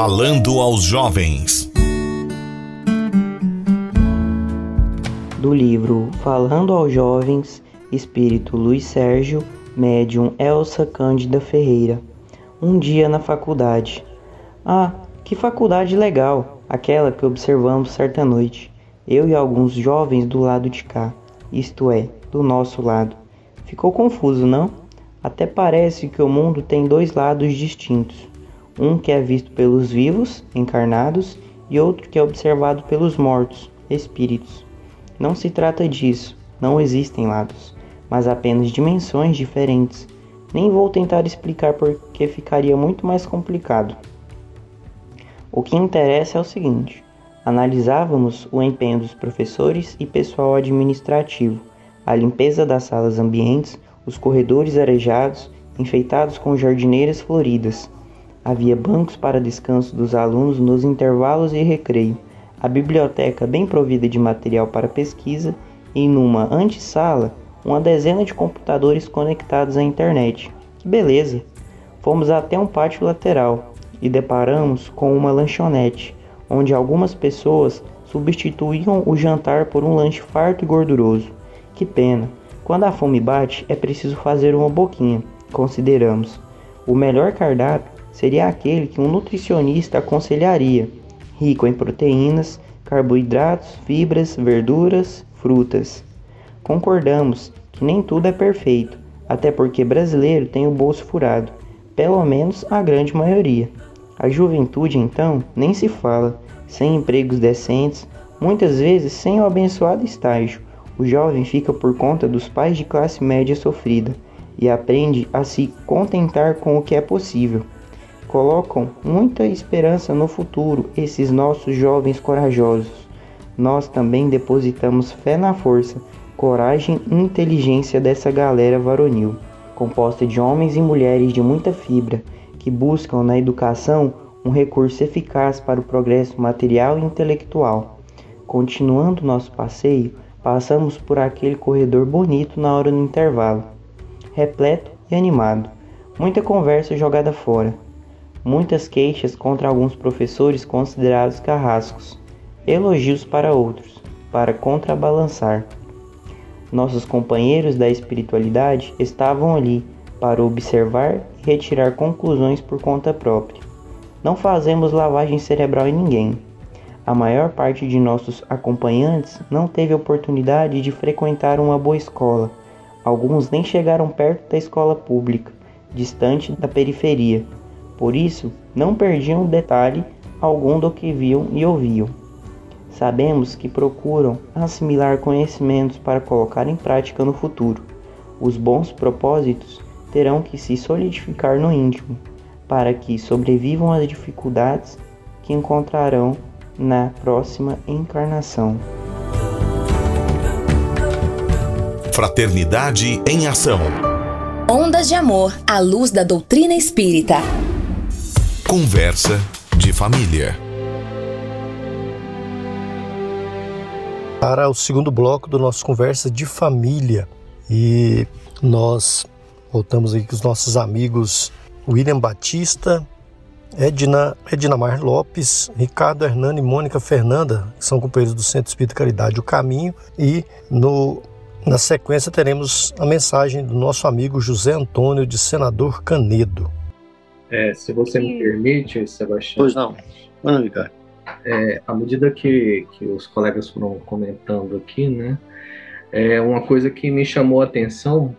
Falando aos jovens. Do livro Falando aos Jovens, Espírito Luiz Sérgio, médium Elsa Cândida Ferreira. Um dia na faculdade. Ah, que faculdade legal! Aquela que observamos certa noite. Eu e alguns jovens do lado de cá, isto é, do nosso lado. Ficou confuso, não? Até parece que o mundo tem dois lados distintos um que é visto pelos vivos, encarnados, e outro que é observado pelos mortos, espíritos. Não se trata disso, não existem lados, mas apenas dimensões diferentes. Nem vou tentar explicar porque ficaria muito mais complicado. O que interessa é o seguinte: analisávamos o empenho dos professores e pessoal administrativo, a limpeza das salas ambientes, os corredores arejados, enfeitados com jardineiras floridas, Havia bancos para descanso dos alunos nos intervalos e recreio, a biblioteca bem provida de material para pesquisa e numa antessala uma dezena de computadores conectados à internet. Que beleza! Fomos até um pátio lateral e deparamos com uma lanchonete, onde algumas pessoas substituíam o jantar por um lanche farto e gorduroso. Que pena! Quando a fome bate, é preciso fazer uma boquinha, consideramos. O melhor cardápio seria aquele que um nutricionista aconselharia, rico em proteínas, carboidratos, fibras, verduras, frutas. Concordamos que nem tudo é perfeito, até porque brasileiro tem o bolso furado, pelo menos a grande maioria. A juventude, então, nem se fala, sem empregos decentes, muitas vezes sem o abençoado estágio. O jovem fica por conta dos pais de classe média sofrida e aprende a se contentar com o que é possível colocam muita esperança no futuro esses nossos jovens corajosos. Nós também depositamos fé na força, coragem e inteligência dessa galera varonil, composta de homens e mulheres de muita fibra, que buscam na educação um recurso eficaz para o progresso material e intelectual. Continuando nosso passeio, passamos por aquele corredor bonito na hora do intervalo, repleto e animado. Muita conversa jogada fora muitas queixas contra alguns professores considerados carrascos, elogios para outros, para contrabalançar. Nossos companheiros da espiritualidade estavam ali para observar e retirar conclusões por conta própria. Não fazemos lavagem cerebral em ninguém. A maior parte de nossos acompanhantes não teve oportunidade de frequentar uma boa escola. Alguns nem chegaram perto da escola pública, distante da periferia por isso, não perdiam detalhe algum do que viam e ouviam. Sabemos que procuram assimilar conhecimentos para colocar em prática no futuro. Os bons propósitos terão que se solidificar no íntimo, para que sobrevivam às dificuldades que encontrarão na próxima encarnação. Fraternidade em Ação. Ondas de Amor à luz da doutrina espírita. Conversa de família. Para o segundo bloco do nosso Conversa de Família. E nós voltamos aqui com os nossos amigos William Batista Edna, Ednamar Lopes, Ricardo Hernani e Mônica Fernanda, que são companheiros do Centro Espírita Caridade O Caminho, e no, na sequência teremos a mensagem do nosso amigo José Antônio de Senador Canedo. É, se você me permite, Sebastião. Pois não. Não, Ricardo. É, à medida que, que os colegas foram comentando aqui, né, é uma coisa que me chamou a atenção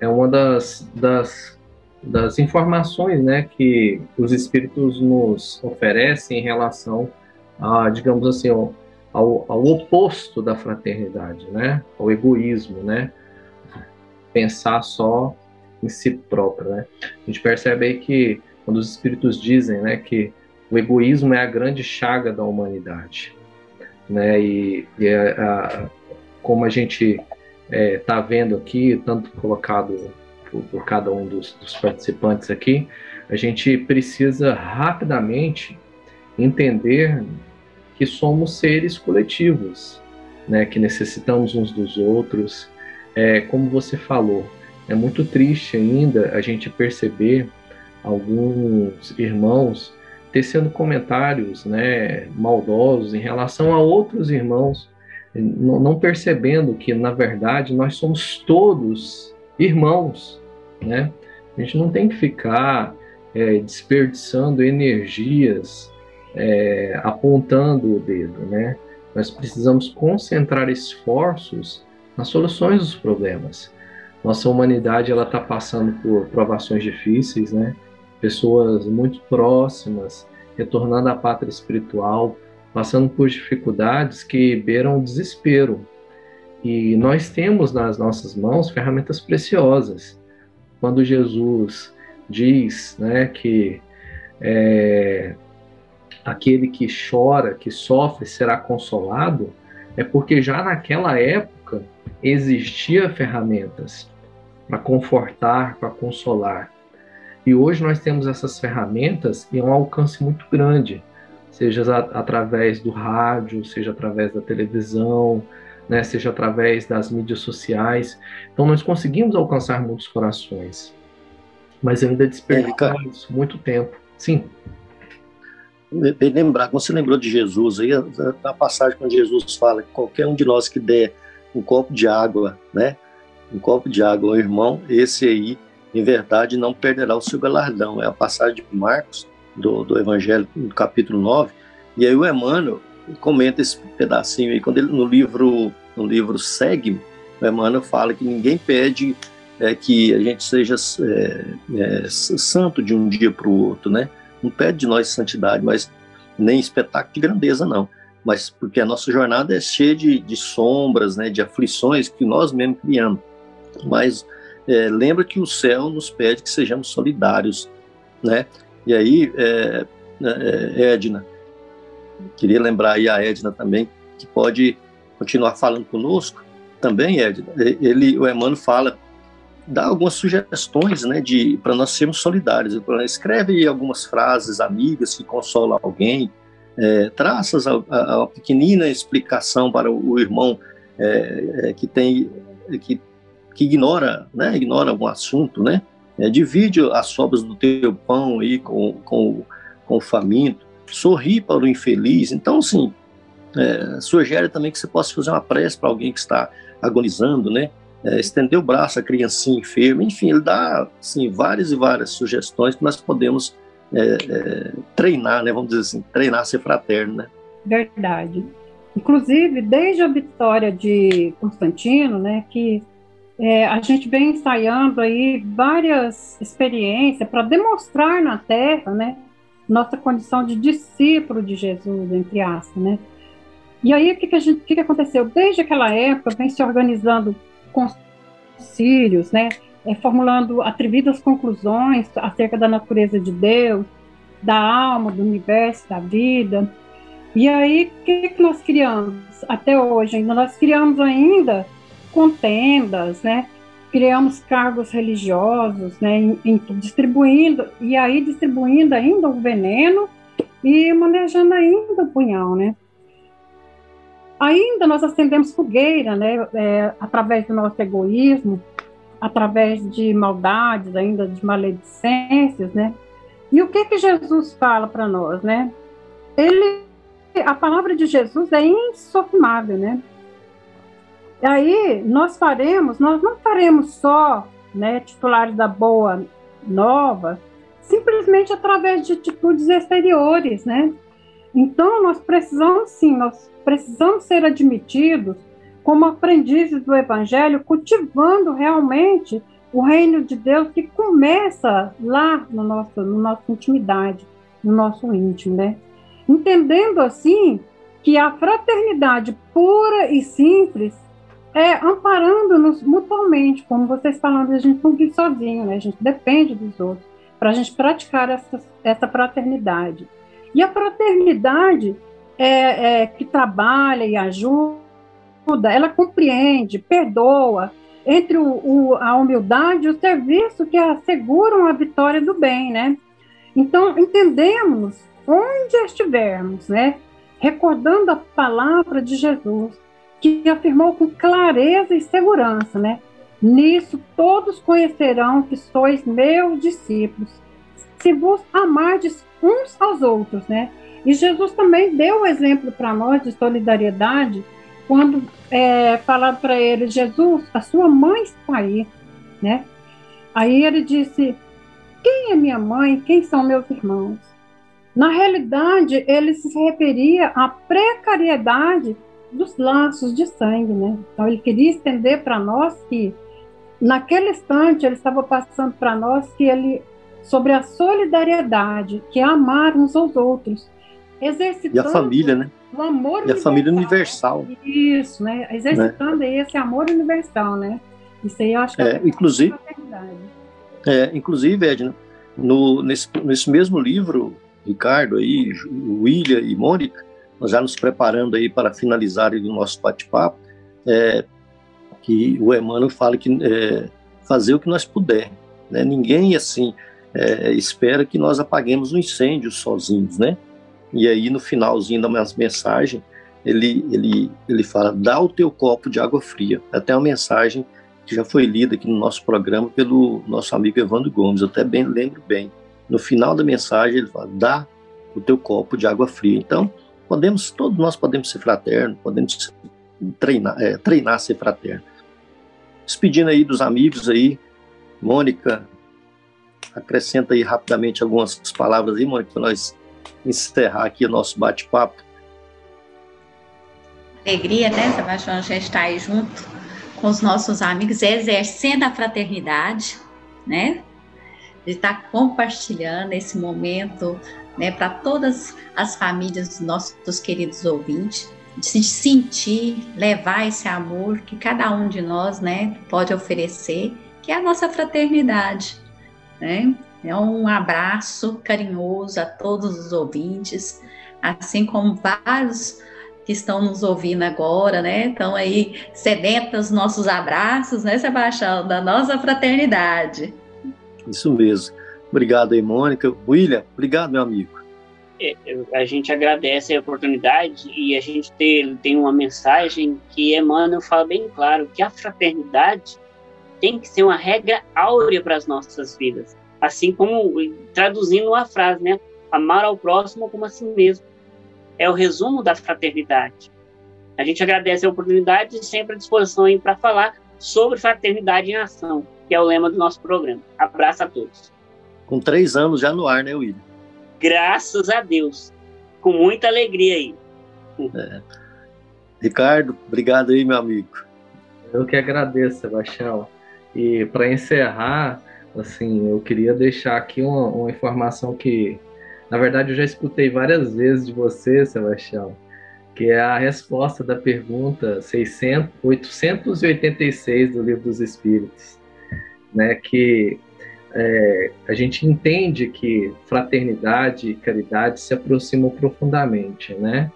é uma das, das, das informações né, que os espíritos nos oferecem em relação a, digamos assim, ao, ao, ao oposto da fraternidade, né, ao egoísmo, né, pensar só em si próprio, né. A gente percebe aí que quando os espíritos dizem, né, que o egoísmo é a grande chaga da humanidade, né, e, e a, a, como a gente está é, tá vendo aqui, tanto colocado por, por cada um dos, dos, participantes aqui, a gente precisa rapidamente entender que somos seres coletivos, né, que necessitamos uns dos outros. É, como você falou, é muito triste ainda a gente perceber alguns irmãos tecendo comentários né, maldosos em relação a outros irmãos não percebendo que, na verdade, nós somos todos irmãos, né? A gente não tem que ficar é, desperdiçando energias é, apontando o dedo, né? Nós precisamos concentrar esforços nas soluções dos problemas. Nossa humanidade ela está passando por provações difíceis, né? Pessoas muito próximas retornando à pátria espiritual, passando por dificuldades que beiram o desespero. E nós temos nas nossas mãos ferramentas preciosas. Quando Jesus diz né, que é, aquele que chora, que sofre, será consolado, é porque já naquela época existia ferramentas para confortar, para consolar. E hoje nós temos essas ferramentas em um alcance muito grande seja através do rádio, seja através da televisão, né, seja através das mídias sociais. Então nós conseguimos alcançar muitos corações, mas ainda desperdiçamos é, muito tempo. Sim. Bem lembrar, você lembrou de Jesus aí, a passagem quando Jesus fala que qualquer um de nós que der um copo de água, né, um copo de água irmão, esse aí, em verdade, não perderá o seu galardão. É a passagem de Marcos, do, do Evangelho, no capítulo 9, e aí o Emmanuel comenta esse pedacinho aí, quando ele no livro, no livro Segue, o Emmanuel fala que ninguém pede é, que a gente seja é, é, santo de um dia para o outro, né? Não pede de nós santidade, mas nem espetáculo de grandeza, não. Mas porque a nossa jornada é cheia de, de sombras, né, de aflições que nós mesmos criamos. Mas é, lembra que o céu nos pede que sejamos solidários, né? E aí, é, é, Edna, queria lembrar aí a Edna também, que pode continuar falando conosco também, Edna. Ele, o Emmanuel fala, dá algumas sugestões, né, de para nós sermos solidários. Ele escreve algumas frases amigas que consolam alguém, é, traças a, a, a, pequenina explicação para o, o irmão é, é, que tem que, que ignora, né, ignora algum assunto, né, é, divide as sobras do teu pão aí com, com, com o faminto. Sorri para o infeliz. Então, assim, é, sugere também que você possa fazer uma prece para alguém que está agonizando, né? É, estender o braço à criancinha enferma. Enfim, ele dá assim, várias e várias sugestões que nós podemos é, é, treinar, né? Vamos dizer assim, treinar a ser fraterno, né? Verdade. Inclusive, desde a vitória de Constantino, né, que é, a gente vem ensaiando aí várias experiências para demonstrar na Terra, né, nossa condição de discípulo de Jesus, entre aspas, né. E aí, o que, que, a gente, que, que aconteceu? Desde aquela época, vem se organizando concílios, né, é, formulando atrevidas conclusões acerca da natureza de Deus, da alma, do universo, da vida. E aí, o que, que nós criamos até hoje? Nós criamos ainda contendas, né? Criamos cargos religiosos, né? Em, em, distribuindo e aí distribuindo ainda o veneno e manejando ainda o punhal, né? Ainda nós acendemos fogueira, né? É, através do nosso egoísmo, através de maldades, ainda de maledicências, né? E o que que Jesus fala para nós, né? Ele, a palavra de Jesus é insofismável, né? E aí nós faremos, nós não faremos só, né, titulares da boa nova, simplesmente através de atitudes exteriores, né? Então nós precisamos sim, nós precisamos ser admitidos como aprendizes do Evangelho, cultivando realmente o reino de Deus que começa lá no nosso, no nossa intimidade, no nosso íntimo, né? Entendendo assim que a fraternidade pura e simples é amparando-nos mutuamente, como vocês falando, a gente não vive sozinho, né? A gente depende dos outros para a gente praticar essa, essa fraternidade. E a fraternidade é, é, que trabalha e ajuda, ela compreende, perdoa, entre o, o, a humildade e o serviço que asseguram a vitória do bem, né? Então, entendemos onde estivermos, né? Recordando a palavra de Jesus, que afirmou com clareza e segurança, né? Nisso todos conhecerão que sois meus discípulos, se vos amardes uns aos outros, né? E Jesus também deu o exemplo para nós de solidariedade quando é, falaram para ele, Jesus, a sua mãe está aí, né? Aí ele disse, quem é minha mãe? Quem são meus irmãos? Na realidade, ele se referia à precariedade dos laços de sangue, né? Então ele queria estender para nós que naquele instante ele estava passando para nós que ele sobre a solidariedade, que é amar uns aos outros, exercitando e a família, né? O amor e universal. a família universal. Isso, né? Exercitando né? esse amor universal, né? Isso aí eu acho que é, é inclusive, é, inclusive, Edna, no, nesse, nesse mesmo livro, Ricardo aí, William e Mônica, nós já nos preparando aí para finalizar o nosso bate-papo, é, que o Emmanuel fala que é, fazer o que nós pudermos, né? Ninguém assim é, espera que nós apaguemos o um incêndio sozinhos, né? E aí, no finalzinho da mensagem, ele, ele, ele fala: dá o teu copo de água fria. Até uma mensagem que já foi lida aqui no nosso programa pelo nosso amigo Evandro Gomes, eu até bem lembro bem. No final da mensagem, ele fala: dá o teu copo de água fria. Então, podemos, todos nós podemos ser fraternos, podemos treinar, é, treinar ser fraterno. Despedindo aí dos amigos aí, Mônica, acrescenta aí rapidamente algumas palavras aí, Mônica, para nós encerrar aqui o nosso bate-papo. Alegria, né, Sebastião, gente estar aí junto com os nossos amigos, exercendo a fraternidade, né? De estar compartilhando esse momento, né, para todas as famílias dos nossos queridos ouvintes, de se sentir, levar esse amor que cada um de nós, né, pode oferecer, que é a nossa fraternidade, né? É um abraço carinhoso a todos os ouvintes, assim como vários que estão nos ouvindo agora, né? Estão aí sedentos nossos abraços, né, Sebastião? Da nossa fraternidade. Isso mesmo. Obrigado aí, Mônica. William, obrigado, meu amigo. É, a gente agradece a oportunidade e a gente tem, tem uma mensagem que Emmanuel fala bem claro, que a fraternidade tem que ser uma regra áurea para as nossas vidas. Assim como, traduzindo uma frase, né? Amar ao próximo como a si mesmo. É o resumo da fraternidade. A gente agradece a oportunidade e sempre à disposição para falar sobre fraternidade em ação, que é o lema do nosso programa. Abraço a todos. Com três anos já no ar, né, William? Graças a Deus. Com muita alegria aí. É. Ricardo, obrigado aí, meu amigo. Eu que agradeço, Sebastião. E para encerrar, assim, eu queria deixar aqui uma, uma, informação que, na verdade, eu já escutei várias vezes de você, Sebastião, que é a resposta da pergunta 600, 886 do Livro dos Espíritos, né? Que é, a gente entende que fraternidade e caridade se aproximam profundamente, né?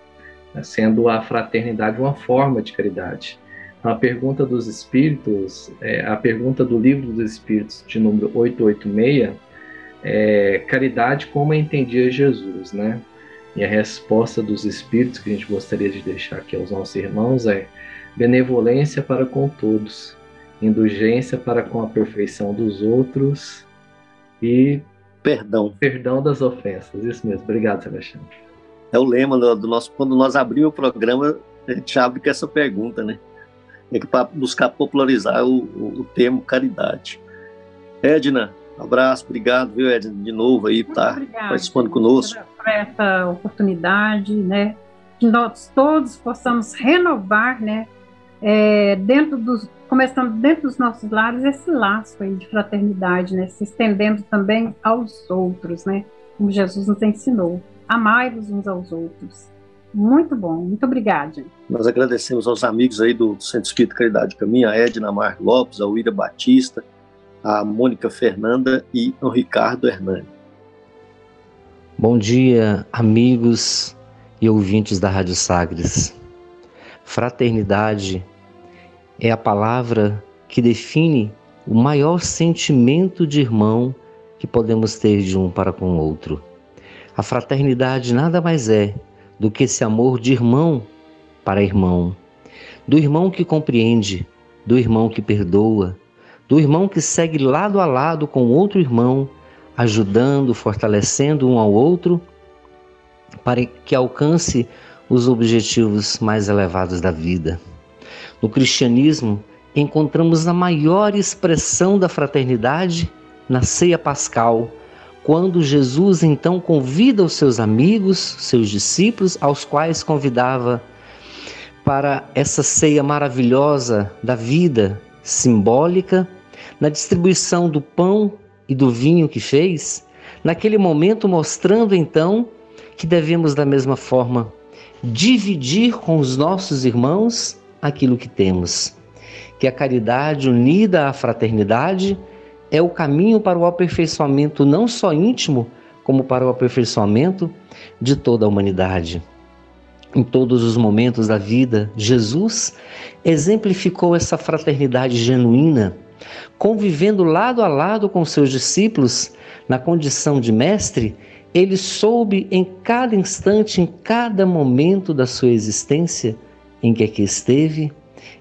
Sendo a fraternidade uma forma de caridade a pergunta dos espíritos, é, a pergunta do livro dos espíritos de número 886, é caridade como entendia Jesus, né? E a resposta dos espíritos que a gente gostaria de deixar aqui aos nossos irmãos é benevolência para com todos, indulgência para com a perfeição dos outros e perdão. Perdão das ofensas, isso mesmo. Obrigado, Sebastião. É o lema do, do nosso. Quando nós abrimos o programa, a gente abre com essa pergunta, né? É para buscar popularizar o, o, o, termo caridade. Edna, abraço, obrigado, viu, Edna, de novo aí, tá participando conosco. Por essa oportunidade, né? Que nós todos possamos renovar, né? É, dentro dos, começando dentro dos nossos lares, esse laço aí de fraternidade, né? Se estendendo também aos outros, né? Como Jesus nos ensinou. Amai-vos uns aos outros. Muito bom, muito obrigada. Nós agradecemos aos amigos aí do Centro Espírita Caridade Caminho, a Edna Mar Lopes, a Uira Batista, a Mônica Fernanda e o Ricardo Hernani. Bom dia, amigos e ouvintes da Rádio Sagres. Fraternidade é a palavra que define o maior sentimento de irmão que podemos ter de um para com o outro. A fraternidade nada mais é do que esse amor de irmão para irmão, do irmão que compreende, do irmão que perdoa, do irmão que segue lado a lado com outro irmão, ajudando, fortalecendo um ao outro, para que alcance os objetivos mais elevados da vida. No cristianismo, encontramos a maior expressão da fraternidade na ceia pascal quando Jesus então convida os seus amigos, seus discípulos, aos quais convidava para essa ceia maravilhosa da vida simbólica, na distribuição do pão e do vinho que fez, naquele momento mostrando então que devemos da mesma forma dividir com os nossos irmãos aquilo que temos. Que a caridade unida à fraternidade é o caminho para o aperfeiçoamento não só íntimo, como para o aperfeiçoamento de toda a humanidade. Em todos os momentos da vida, Jesus exemplificou essa fraternidade genuína, convivendo lado a lado com seus discípulos na condição de mestre, ele soube em cada instante, em cada momento da sua existência em que aqui esteve,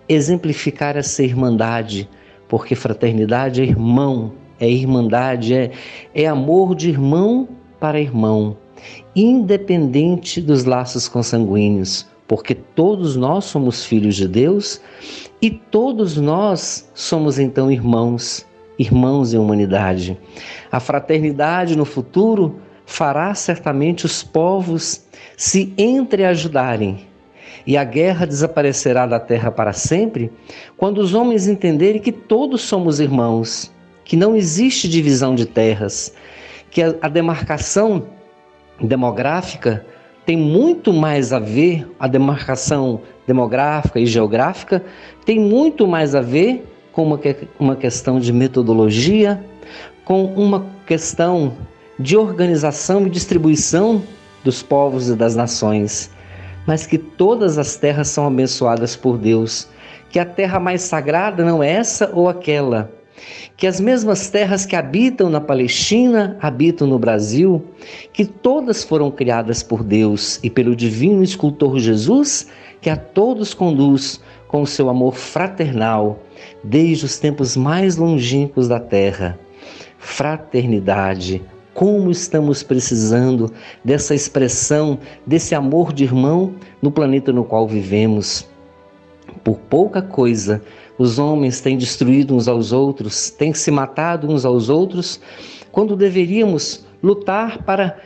exemplificar essa irmandade porque fraternidade é irmão, é irmandade, é, é amor de irmão para irmão, independente dos laços consanguíneos, porque todos nós somos filhos de Deus e todos nós somos então irmãos, irmãos em humanidade. A fraternidade no futuro fará certamente os povos se entreajudarem e a guerra desaparecerá da terra para sempre, quando os homens entenderem que todos somos irmãos, que não existe divisão de terras, que a, demarcação demográfica tem muito mais a ver, a demarcação demográfica e geográfica tem muito mais a ver com uma, uma questão de metodologia, com uma questão de organização e distribuição dos povos e das nações mas que todas as terras são abençoadas por Deus, que a terra mais sagrada não é essa ou aquela, que as mesmas terras que habitam na Palestina habitam no Brasil, que todas foram criadas por Deus e pelo divino escultor Jesus, que a todos conduz com o seu amor fraternal desde os tempos mais longínquos da terra. Fraternidade, como estamos precisando dessa expressão, desse amor de irmão no planeta no qual vivemos. Por pouca coisa, os homens têm destruído uns aos outros, têm se matado uns aos outros, quando deveríamos lutar para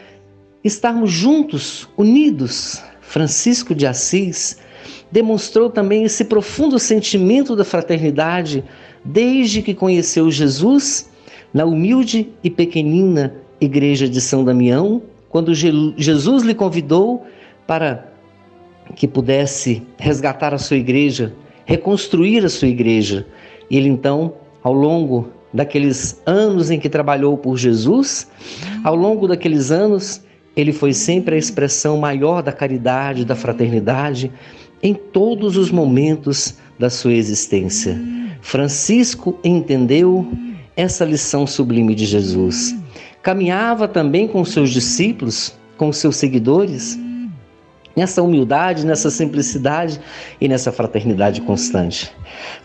estarmos juntos, unidos. Francisco de Assis demonstrou também esse profundo sentimento da fraternidade desde que conheceu Jesus na humilde e pequenina igreja de São Damião, quando Jesus lhe convidou para que pudesse resgatar a sua igreja, reconstruir a sua igreja. Ele então, ao longo daqueles anos em que trabalhou por Jesus, ao longo daqueles anos, ele foi sempre a expressão maior da caridade, da fraternidade, em todos os momentos da sua existência. Francisco entendeu essa lição sublime de Jesus caminhava também com seus discípulos, com seus seguidores, nessa humildade, nessa simplicidade e nessa fraternidade constante.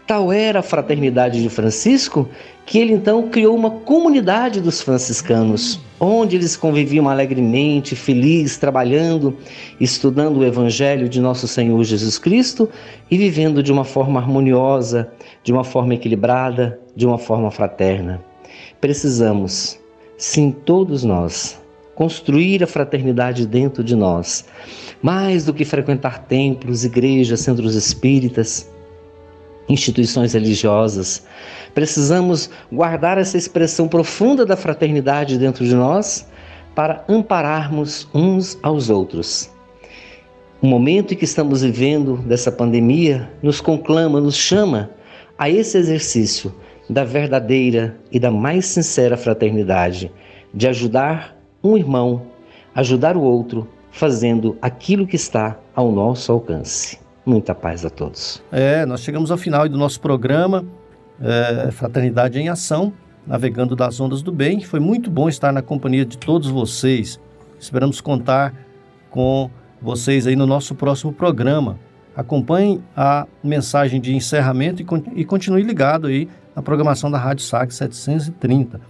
Tal era a fraternidade de Francisco que ele então criou uma comunidade dos franciscanos, onde eles conviviam alegremente, felizes, trabalhando, estudando o Evangelho de nosso Senhor Jesus Cristo e vivendo de uma forma harmoniosa, de uma forma equilibrada, de uma forma fraterna. Precisamos, sim, todos nós, construir a fraternidade dentro de nós, mais do que frequentar templos, igrejas, centros espíritas, instituições religiosas. Precisamos guardar essa expressão profunda da fraternidade dentro de nós para ampararmos uns aos outros. O momento em que estamos vivendo dessa pandemia nos conclama, nos chama a esse exercício da verdadeira e da mais sincera fraternidade, de ajudar um irmão, ajudar o outro, fazendo aquilo que está ao nosso alcance. Muita paz a todos. É, nós chegamos ao final do nosso programa, é, Fraternidade em Ação, navegando das ondas do bem. Foi muito bom estar na companhia de todos vocês. Esperamos contar com vocês aí no nosso próximo programa. Acompanhe a mensagem de encerramento e, e continue ligado aí na programação da Rádio SAC 730.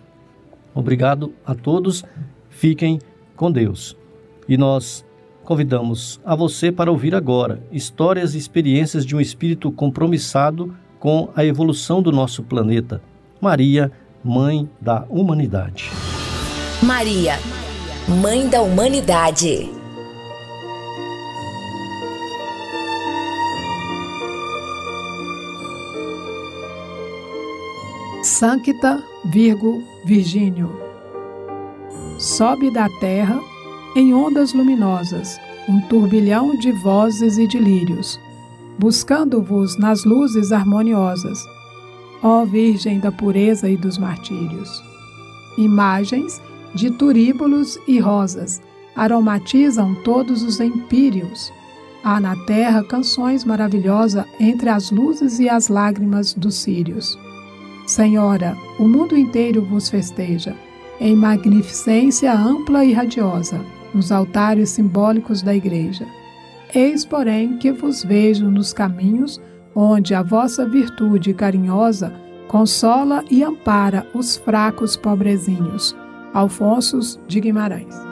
Obrigado a todos. Fiquem com Deus. E nós convidamos a você para ouvir agora histórias e experiências de um espírito compromissado com a evolução do nosso planeta. Maria, Mãe da Humanidade. Maria, Mãe da Humanidade. Sancta Virgo Virgínio. Sobe da terra em ondas luminosas, um turbilhão de vozes e de lírios, buscando-vos nas luzes harmoniosas, ó Virgem da pureza e dos martírios. Imagens de turíbulos e rosas aromatizam todos os empíreos. Há na terra canções maravilhosas entre as luzes e as lágrimas dos sírios. Senhora, o mundo inteiro vos festeja, em magnificência ampla e radiosa nos altares simbólicos da Igreja. Eis, porém, que vos vejo nos caminhos onde a vossa virtude carinhosa consola e ampara os fracos pobrezinhos. Alfonso de Guimarães.